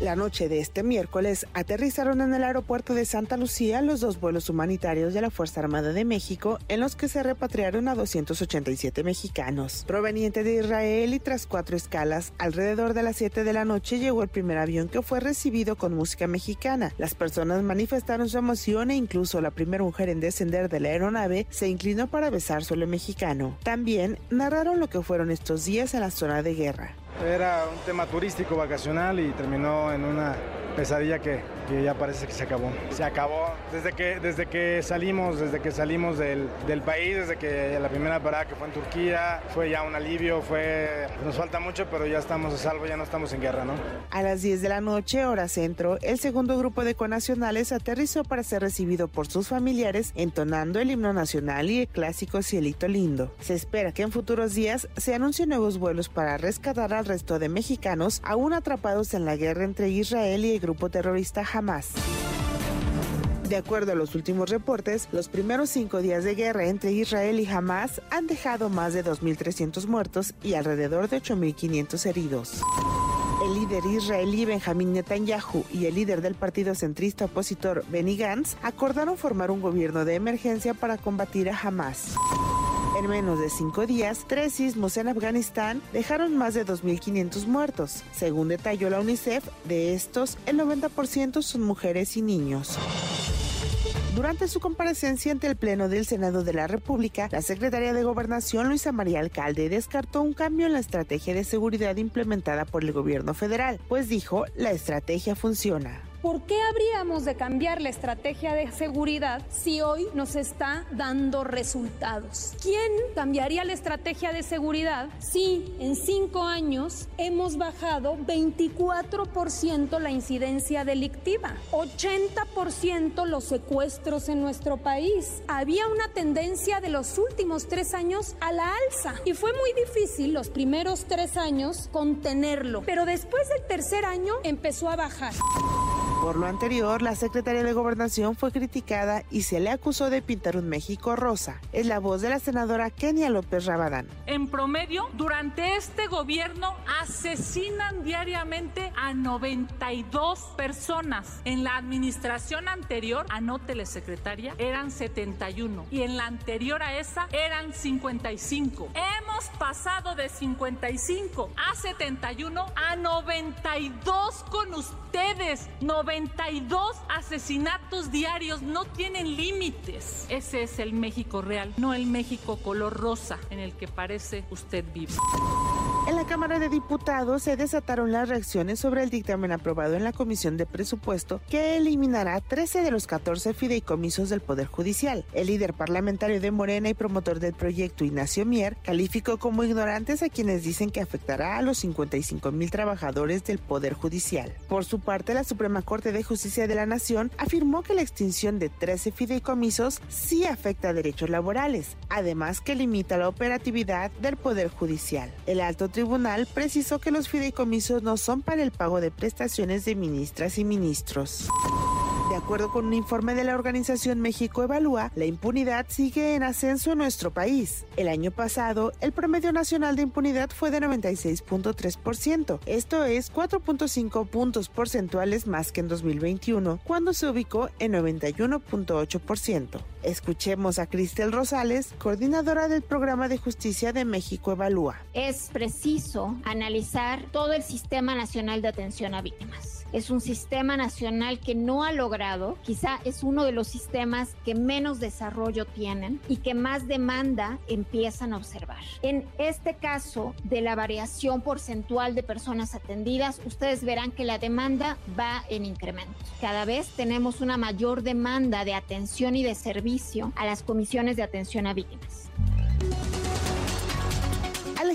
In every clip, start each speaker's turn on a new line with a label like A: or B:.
A: La noche de este miércoles aterrizaron en el aeropuerto de Santa Lucía los dos vuelos humanitarios de la Fuerza Armada de México en los que se repatriaron a 287 mexicanos. Proveniente de Israel y tras cuatro escalas, alrededor de las 7 de la noche llegó el primer avión que fue recibido con música mexicana. Las personas manifestaron su emoción e incluso la primera mujer en descender de la aeronave se inclinó para besar suelo mexicano. También narraron lo que fueron estos días en la zona de guerra.
B: Era un tema turístico, vacacional y terminó en una pesadilla que, que, ya parece que se acabó. Se acabó desde que, desde que salimos, desde que salimos del, del, país, desde que la primera parada que fue en Turquía, fue ya un alivio, fue nos falta mucho, pero ya estamos a salvo, ya no estamos en guerra, ¿no?
A: A las 10 de la noche, hora centro, el segundo grupo de conacionales aterrizó para ser recibido por sus familiares entonando el himno nacional y el clásico Cielito Lindo. Se espera que en futuros días se anuncien nuevos vuelos para rescatar al resto de mexicanos aún atrapados en la guerra entre Israel y el grupo terrorista Hamas. De acuerdo a los últimos reportes, los primeros cinco días de guerra entre Israel y Hamas han dejado más de 2.300 muertos y alrededor de 8.500 heridos. El líder israelí Benjamín Netanyahu y el líder del partido centrista opositor Benny Gantz acordaron formar un gobierno de emergencia para combatir a Hamas. En menos de cinco días, tres sismos en Afganistán dejaron más de 2.500 muertos. Según detalló la UNICEF, de estos, el 90% son mujeres y niños. Durante su comparecencia ante el Pleno del Senado de la República, la secretaria de Gobernación, Luisa María Alcalde, descartó un cambio en la estrategia de seguridad implementada por el gobierno federal, pues dijo, la estrategia funciona.
C: ¿Por qué habríamos de cambiar la estrategia de seguridad si hoy nos está dando resultados? ¿Quién cambiaría la estrategia de seguridad si en cinco años hemos bajado 24% la incidencia delictiva, 80% los secuestros en nuestro país? Había una tendencia de los últimos tres años a la alza y fue muy difícil los primeros tres años contenerlo, pero después del tercer año empezó a bajar.
A: Por lo anterior, la secretaria de Gobernación fue criticada y se le acusó de pintar un México rosa. Es la voz de la senadora Kenia López Rabadán.
D: En promedio, durante este gobierno asesinan diariamente a 92 personas. En la administración anterior, anótele secretaria, eran 71 y en la anterior a esa eran 55. Hemos pasado de 55 a 71 a 92 con ustedes. 92 asesinatos diarios no tienen límites. Ese es el México real, no el México color rosa en el que parece usted vive.
A: En la Cámara de Diputados se desataron las reacciones sobre el dictamen aprobado en la Comisión de Presupuesto que eliminará 13 de los 14 fideicomisos del Poder Judicial. El líder parlamentario de Morena y promotor del proyecto, Ignacio Mier, calificó como ignorantes a quienes dicen que afectará a los 55 mil trabajadores del Poder Judicial. Por su parte, la Suprema Corte de Justicia de la Nación afirmó que la extinción de 13 fideicomisos sí afecta a derechos laborales, además que limita la operatividad del Poder Judicial. El alto tribunal precisó que los fideicomisos no son para el pago de prestaciones de ministras y ministros. Acuerdo con un informe de la organización México Evalúa, la impunidad sigue en ascenso en nuestro país. El año pasado, el promedio nacional de impunidad fue de 96.3%. Esto es 4.5 puntos porcentuales más que en 2021, cuando se ubicó en 91.8%. Escuchemos a Cristel Rosales, coordinadora del programa de justicia de México Evalúa.
E: Es preciso analizar todo el Sistema Nacional de Atención a Víctimas. Es un sistema nacional que no ha logrado, quizá es uno de los sistemas que menos desarrollo tienen y que más demanda empiezan a observar. En este caso de la variación porcentual de personas atendidas, ustedes verán que la demanda va en incremento. Cada vez tenemos una mayor demanda de atención y de servicio a las comisiones de atención a víctimas.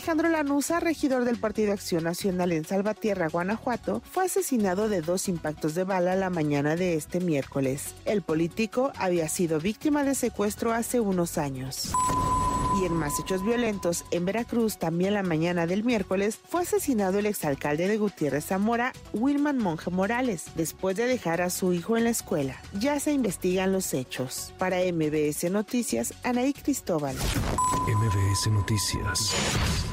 A: Alejandro Lanusa, regidor del Partido Acción Nacional en Salvatierra, Guanajuato, fue asesinado de dos impactos de bala la mañana de este miércoles. El político había sido víctima de secuestro hace unos años. Y en más hechos violentos, en Veracruz, también la mañana del miércoles, fue asesinado el exalcalde de Gutiérrez Zamora, Wilman Monje Morales, después de dejar a su hijo en la escuela. Ya se investigan los hechos. Para MBS Noticias, Anaí Cristóbal.
F: MBS Noticias.